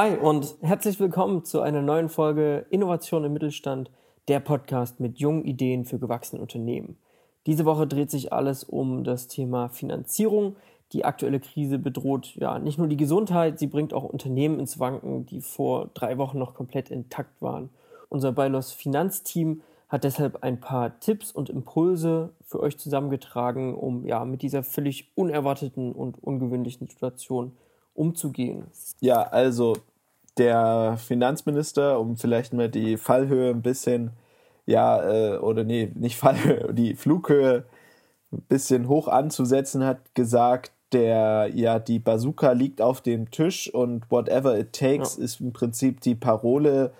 Hi und herzlich willkommen zu einer neuen Folge Innovation im Mittelstand, der Podcast mit jungen Ideen für gewachsene Unternehmen. Diese Woche dreht sich alles um das Thema Finanzierung. Die aktuelle Krise bedroht ja nicht nur die Gesundheit, sie bringt auch Unternehmen ins Wanken, die vor drei Wochen noch komplett intakt waren. Unser Beilos Finanzteam hat deshalb ein paar Tipps und Impulse für euch zusammengetragen, um ja mit dieser völlig unerwarteten und ungewöhnlichen Situation umzugehen. Ja, also der Finanzminister, um vielleicht mal die Fallhöhe ein bisschen, ja, äh, oder nee, nicht Fallhöhe, die Flughöhe ein bisschen hoch anzusetzen, hat gesagt, der, ja, die Bazooka liegt auf dem Tisch und whatever it takes ja. ist im Prinzip die Parole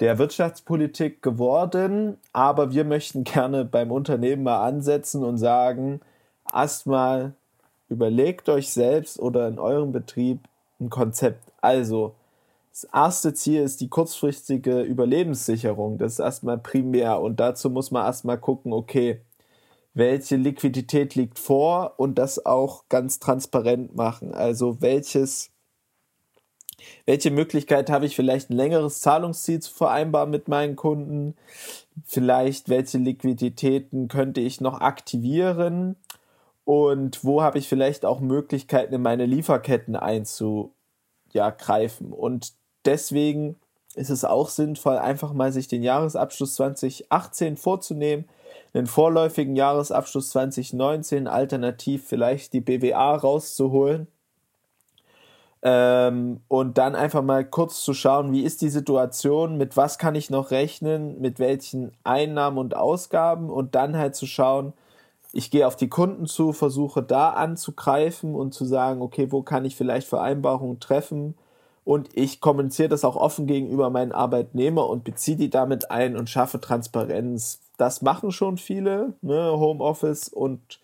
der Wirtschaftspolitik geworden. Aber wir möchten gerne beim Unternehmen mal ansetzen und sagen, erstmal überlegt euch selbst oder in eurem Betrieb ein Konzept. Also, das erste Ziel ist die kurzfristige Überlebenssicherung. Das ist erstmal primär. Und dazu muss man erstmal gucken, okay, welche Liquidität liegt vor und das auch ganz transparent machen. Also welches, welche Möglichkeit habe ich vielleicht ein längeres Zahlungsziel zu vereinbaren mit meinen Kunden? Vielleicht welche Liquiditäten könnte ich noch aktivieren? und wo habe ich vielleicht auch Möglichkeiten in meine Lieferketten einzugreifen. Ja, und deswegen ist es auch sinnvoll, einfach mal sich den Jahresabschluss 2018 vorzunehmen, einen vorläufigen Jahresabschluss 2019, alternativ vielleicht die BWA rauszuholen ähm, und dann einfach mal kurz zu schauen, wie ist die Situation, mit was kann ich noch rechnen, mit welchen Einnahmen und Ausgaben und dann halt zu schauen, ich gehe auf die Kunden zu, versuche da anzugreifen und zu sagen, okay, wo kann ich vielleicht Vereinbarungen treffen? Und ich kommuniziere das auch offen gegenüber meinen Arbeitnehmer und beziehe die damit ein und schaffe Transparenz. Das machen schon viele, ne? Homeoffice und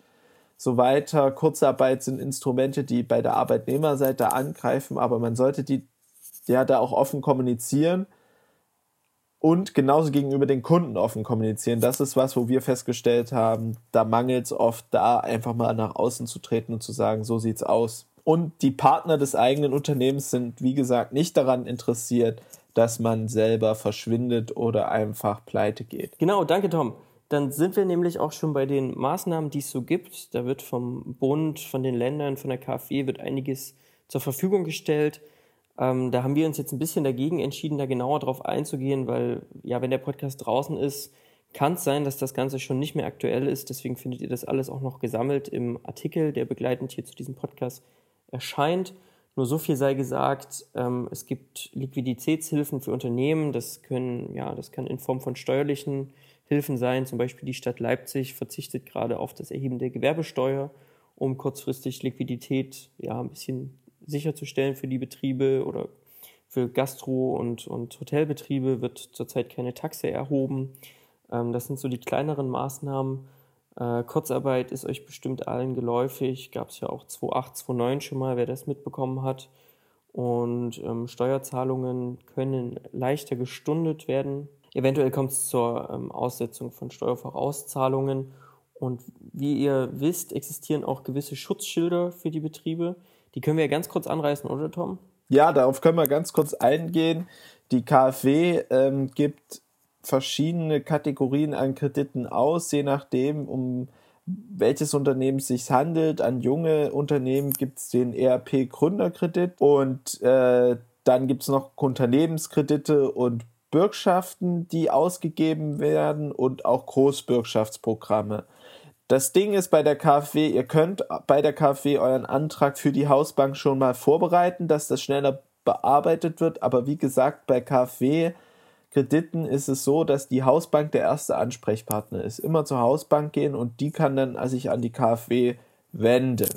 so weiter. Kurzarbeit sind Instrumente, die bei der Arbeitnehmerseite angreifen, aber man sollte die ja da auch offen kommunizieren und genauso gegenüber den Kunden offen kommunizieren. Das ist was, wo wir festgestellt haben, da mangelt es oft, da einfach mal nach außen zu treten und zu sagen, so sieht's aus. Und die Partner des eigenen Unternehmens sind, wie gesagt, nicht daran interessiert, dass man selber verschwindet oder einfach pleite geht. Genau, danke Tom. Dann sind wir nämlich auch schon bei den Maßnahmen, die es so gibt. Da wird vom Bund, von den Ländern, von der KfW wird einiges zur Verfügung gestellt. Ähm, da haben wir uns jetzt ein bisschen dagegen entschieden, da genauer drauf einzugehen, weil ja, wenn der Podcast draußen ist, kann es sein, dass das Ganze schon nicht mehr aktuell ist. Deswegen findet ihr das alles auch noch gesammelt im Artikel, der begleitend hier zu diesem Podcast erscheint. Nur so viel sei gesagt, ähm, es gibt Liquiditätshilfen für Unternehmen. Das können, ja, das kann in Form von steuerlichen Hilfen sein. Zum Beispiel die Stadt Leipzig verzichtet gerade auf das Erheben der Gewerbesteuer, um kurzfristig Liquidität ja, ein bisschen sicherzustellen für die Betriebe oder für Gastro- und, und Hotelbetriebe wird zurzeit keine Taxe erhoben. Ähm, das sind so die kleineren Maßnahmen. Äh, Kurzarbeit ist euch bestimmt allen geläufig. Gab es ja auch 2008, 2009 schon mal, wer das mitbekommen hat. Und ähm, Steuerzahlungen können leichter gestundet werden. Eventuell kommt es zur ähm, Aussetzung von Steuervorauszahlungen. Und wie ihr wisst, existieren auch gewisse Schutzschilder für die Betriebe. Die können wir ja ganz kurz anreißen, oder Tom? Ja, darauf können wir ganz kurz eingehen. Die KfW ähm, gibt verschiedene Kategorien an Krediten aus, je nachdem, um welches Unternehmen es sich handelt. An junge Unternehmen gibt es den ERP Gründerkredit und äh, dann gibt es noch Unternehmenskredite und Bürgschaften, die ausgegeben werden und auch Großbürgschaftsprogramme. Das Ding ist bei der KfW, ihr könnt bei der KfW euren Antrag für die Hausbank schon mal vorbereiten, dass das schneller bearbeitet wird. Aber wie gesagt, bei KfW Krediten ist es so, dass die Hausbank der erste Ansprechpartner ist. Immer zur Hausbank gehen und die kann dann sich an die KfW wenden.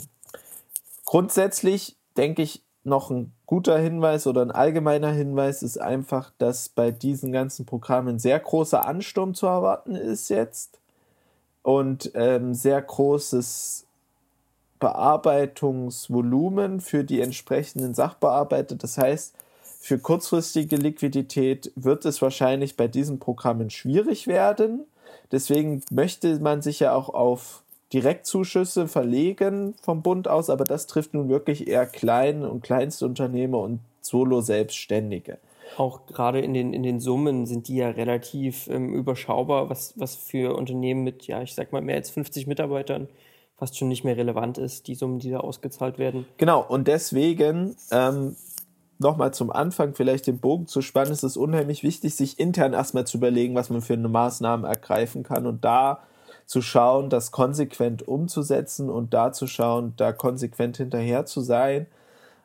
Grundsätzlich denke ich, noch ein guter Hinweis oder ein allgemeiner Hinweis ist einfach, dass bei diesen ganzen Programmen sehr großer Ansturm zu erwarten ist jetzt und ähm, sehr großes Bearbeitungsvolumen für die entsprechenden Sachbearbeiter. Das heißt, für kurzfristige Liquidität wird es wahrscheinlich bei diesen Programmen schwierig werden. Deswegen möchte man sich ja auch auf Direktzuschüsse verlegen vom Bund aus, aber das trifft nun wirklich eher kleine und kleinste Unternehmer und Solo-Selbstständige. Auch gerade in den, in den Summen sind die ja relativ ähm, überschaubar, was, was für Unternehmen mit, ja, ich sag mal, mehr als 50 Mitarbeitern fast schon nicht mehr relevant ist, die Summen, die da ausgezahlt werden. Genau, und deswegen ähm, nochmal zum Anfang vielleicht den Bogen zu spannen, ist es unheimlich wichtig, sich intern erstmal zu überlegen, was man für eine Maßnahmen ergreifen kann und da zu schauen, das konsequent umzusetzen und da zu schauen, da konsequent hinterher zu sein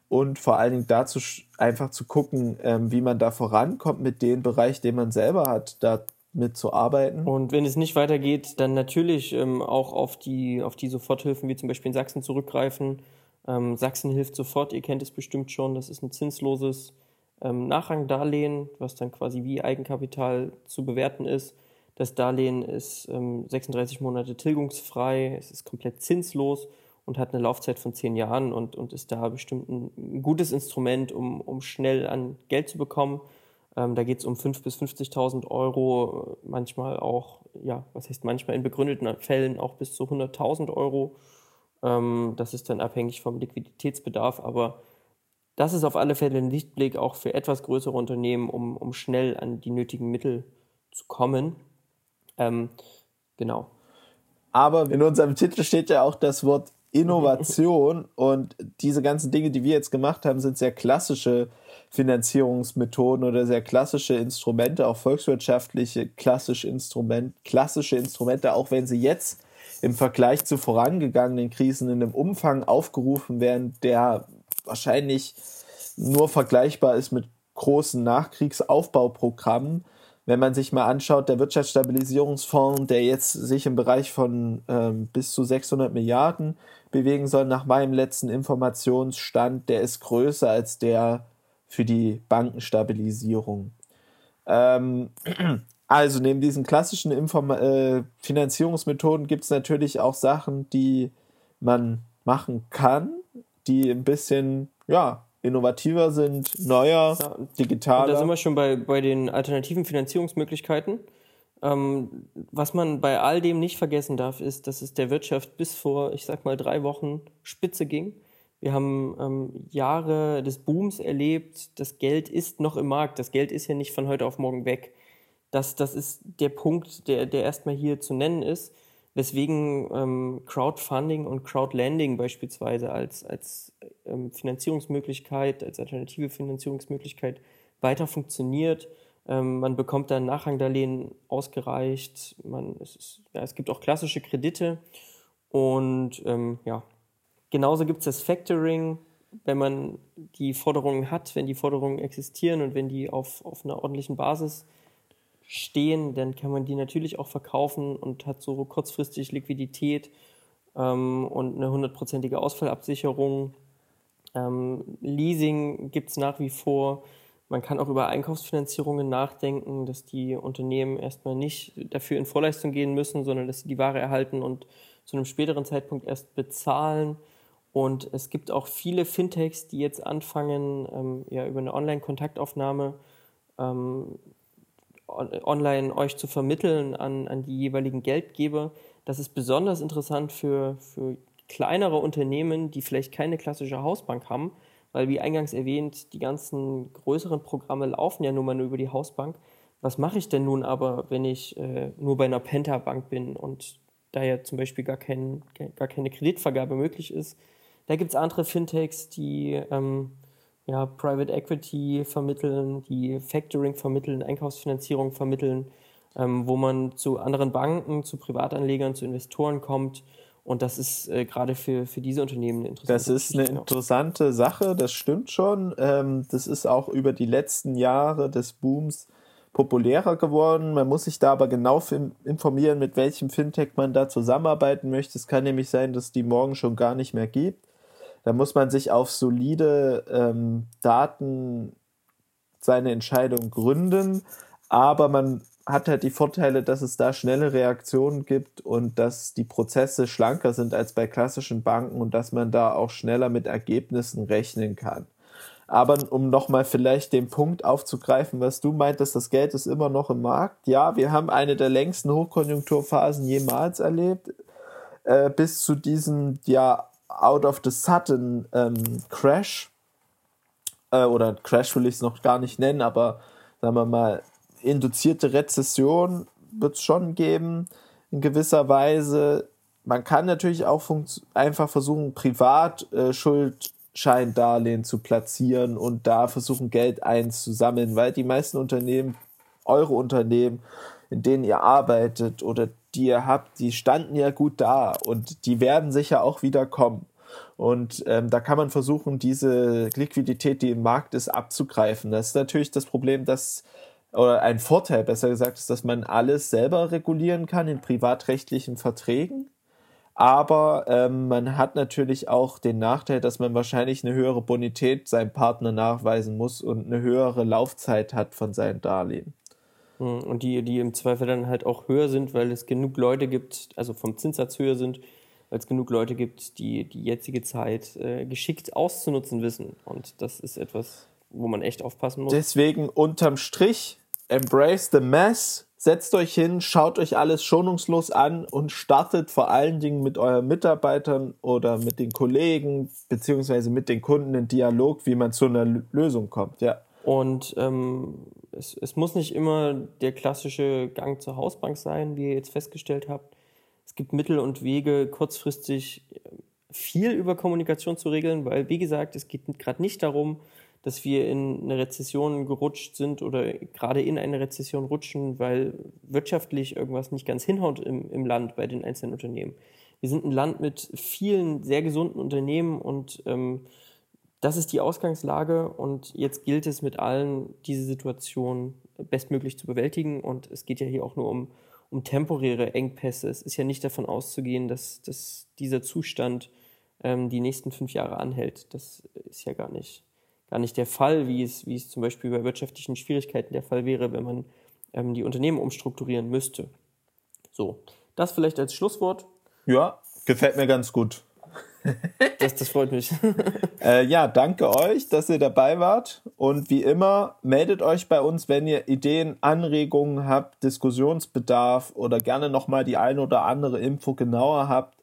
und vor allen Dingen dazu einfach zu gucken, ähm, wie man da vorankommt mit dem Bereich, den man selber hat, da mitzuarbeiten. Und wenn es nicht weitergeht, dann natürlich ähm, auch auf die, auf die Soforthilfen wie zum Beispiel in Sachsen zurückgreifen. Ähm, Sachsen hilft sofort, ihr kennt es bestimmt schon, das ist ein zinsloses ähm, Nachrangdarlehen, was dann quasi wie Eigenkapital zu bewerten ist. Das Darlehen ist 36 ähm, Monate tilgungsfrei, es ist komplett zinslos und hat eine Laufzeit von zehn Jahren und, und ist da bestimmt ein gutes Instrument, um, um schnell an Geld zu bekommen. Ähm, da geht es um 5.000 bis 50.000 Euro, manchmal auch, ja, was heißt manchmal in begründeten Fällen auch bis zu 100.000 Euro. Ähm, das ist dann abhängig vom Liquiditätsbedarf, aber das ist auf alle Fälle ein Lichtblick auch für etwas größere Unternehmen, um, um schnell an die nötigen Mittel zu kommen. Ähm, genau. Aber in unserem Titel steht ja auch das Wort Innovation und diese ganzen Dinge, die wir jetzt gemacht haben, sind sehr klassische Finanzierungsmethoden oder sehr klassische Instrumente, auch volkswirtschaftliche klassische, Instrument, klassische Instrumente, auch wenn sie jetzt im Vergleich zu vorangegangenen Krisen in einem Umfang aufgerufen werden, der wahrscheinlich nur vergleichbar ist mit großen Nachkriegsaufbauprogrammen wenn man sich mal anschaut, der Wirtschaftsstabilisierungsfonds, der jetzt sich im Bereich von ähm, bis zu 600 Milliarden bewegen soll, nach meinem letzten Informationsstand, der ist größer als der für die Bankenstabilisierung. Ähm, also neben diesen klassischen Inform äh, Finanzierungsmethoden gibt es natürlich auch Sachen, die man machen kann, die ein bisschen ja, innovativer sind, neuer, ja, digitaler. da sind wir schon bei, bei den alternativen Finanzierungsmöglichkeiten. Ähm, was man bei all dem nicht vergessen darf, ist, dass es der Wirtschaft bis vor, ich sag mal, drei Wochen spitze ging. Wir haben ähm, Jahre des Booms erlebt. Das Geld ist noch im Markt. Das Geld ist ja nicht von heute auf morgen weg. Das, das ist der Punkt, der, der erstmal hier zu nennen ist weswegen ähm, Crowdfunding und Crowdlending beispielsweise als, als ähm, Finanzierungsmöglichkeit, als alternative Finanzierungsmöglichkeit weiter funktioniert. Ähm, man bekommt dann Nachrangdarlehen ausgereicht. Man, es, ist, ja, es gibt auch klassische Kredite. Und ähm, ja, genauso gibt es das Factoring, wenn man die Forderungen hat, wenn die Forderungen existieren und wenn die auf, auf einer ordentlichen Basis stehen, dann kann man die natürlich auch verkaufen und hat so kurzfristig Liquidität ähm, und eine hundertprozentige Ausfallabsicherung. Ähm, Leasing gibt es nach wie vor. Man kann auch über Einkaufsfinanzierungen nachdenken, dass die Unternehmen erstmal nicht dafür in Vorleistung gehen müssen, sondern dass sie die Ware erhalten und zu einem späteren Zeitpunkt erst bezahlen. Und es gibt auch viele Fintechs, die jetzt anfangen, ähm, ja, über eine Online-Kontaktaufnahme ähm, online euch zu vermitteln an, an die jeweiligen Geldgeber. Das ist besonders interessant für, für kleinere Unternehmen, die vielleicht keine klassische Hausbank haben, weil wie eingangs erwähnt, die ganzen größeren Programme laufen ja nun mal nur über die Hausbank. Was mache ich denn nun aber, wenn ich äh, nur bei einer Penta-Bank bin und da ja zum Beispiel gar, kein, gar keine Kreditvergabe möglich ist? Da gibt es andere Fintechs, die ähm, ja, Private Equity vermitteln, die Factoring vermitteln, Einkaufsfinanzierung vermitteln, ähm, wo man zu anderen Banken, zu Privatanlegern, zu Investoren kommt. Und das ist äh, gerade für, für diese Unternehmen eine interessante Das ist eine interessante Sache, das stimmt schon. Ähm, das ist auch über die letzten Jahre des Booms populärer geworden. Man muss sich da aber genau informieren, mit welchem Fintech man da zusammenarbeiten möchte. Es kann nämlich sein, dass die morgen schon gar nicht mehr gibt. Da muss man sich auf solide ähm, Daten seine Entscheidung gründen, aber man hat halt die Vorteile, dass es da schnelle Reaktionen gibt und dass die Prozesse schlanker sind als bei klassischen Banken und dass man da auch schneller mit Ergebnissen rechnen kann. Aber um nochmal vielleicht den Punkt aufzugreifen, was du meintest, das Geld ist immer noch im Markt. Ja, wir haben eine der längsten Hochkonjunkturphasen jemals erlebt. Äh, bis zu diesem ja out of the sudden ähm, Crash äh, oder Crash will ich es noch gar nicht nennen, aber sagen wir mal, induzierte Rezession wird es schon geben, in gewisser Weise. Man kann natürlich auch einfach versuchen, Privatschuldscheindarlehen äh, zu platzieren und da versuchen, Geld einzusammeln, weil die meisten Unternehmen, eure Unternehmen, in denen ihr arbeitet oder die ihr habt, die standen ja gut da und die werden sicher auch wieder kommen. Und ähm, da kann man versuchen, diese Liquidität, die im Markt ist, abzugreifen. Das ist natürlich das Problem, dass oder ein Vorteil, besser gesagt, ist, dass man alles selber regulieren kann in privatrechtlichen Verträgen. Aber ähm, man hat natürlich auch den Nachteil, dass man wahrscheinlich eine höhere Bonität seinem Partner nachweisen muss und eine höhere Laufzeit hat von seinen Darlehen. Hm, und die, die im Zweifel dann halt auch höher sind, weil es genug Leute gibt, also vom Zinssatz höher sind, weil es genug Leute gibt, die die jetzige Zeit äh, geschickt auszunutzen wissen. Und das ist etwas, wo man echt aufpassen muss. Deswegen unterm Strich, embrace the mess, setzt euch hin, schaut euch alles schonungslos an und startet vor allen Dingen mit euren Mitarbeitern oder mit den Kollegen beziehungsweise mit den Kunden in Dialog, wie man zu einer Lösung kommt. Ja. Und ähm, es, es muss nicht immer der klassische Gang zur Hausbank sein, wie ihr jetzt festgestellt habt. Es gibt Mittel und Wege, kurzfristig äh, viel über Kommunikation zu regeln, weil, wie gesagt, es geht gerade nicht darum, dass wir in eine Rezession gerutscht sind oder gerade in eine Rezession rutschen, weil wirtschaftlich irgendwas nicht ganz hinhaut im, im Land bei den einzelnen Unternehmen. Wir sind ein Land mit vielen sehr gesunden Unternehmen und ähm, das ist die Ausgangslage und jetzt gilt es mit allen, diese Situation bestmöglich zu bewältigen. Und es geht ja hier auch nur um, um temporäre Engpässe. Es ist ja nicht davon auszugehen, dass, dass dieser Zustand ähm, die nächsten fünf Jahre anhält. Das ist ja gar nicht, gar nicht der Fall, wie es, wie es zum Beispiel bei wirtschaftlichen Schwierigkeiten der Fall wäre, wenn man ähm, die Unternehmen umstrukturieren müsste. So, das vielleicht als Schlusswort. Ja, gefällt mir ganz gut. Das, das freut mich. Äh, ja, danke euch, dass ihr dabei wart. Und wie immer, meldet euch bei uns, wenn ihr Ideen, Anregungen habt, Diskussionsbedarf oder gerne nochmal die eine oder andere Info genauer habt.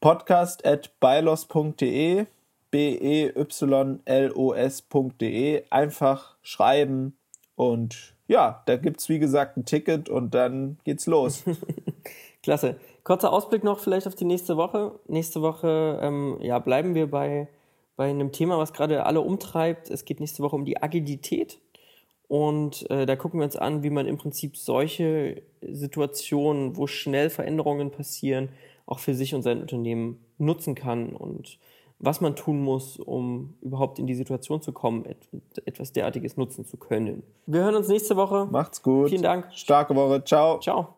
Podcast at bylos.de, b-e-y-l-o-s.de. Einfach schreiben und ja, da gibt es wie gesagt ein Ticket und dann geht's los. Klasse. Kurzer Ausblick noch vielleicht auf die nächste Woche. Nächste Woche ähm, ja, bleiben wir bei, bei einem Thema, was gerade alle umtreibt. Es geht nächste Woche um die Agilität. Und äh, da gucken wir uns an, wie man im Prinzip solche Situationen, wo schnell Veränderungen passieren, auch für sich und sein Unternehmen nutzen kann und was man tun muss, um überhaupt in die Situation zu kommen, etwas derartiges nutzen zu können. Wir hören uns nächste Woche. Macht's gut. Vielen Dank. Starke Woche. Ciao. Ciao.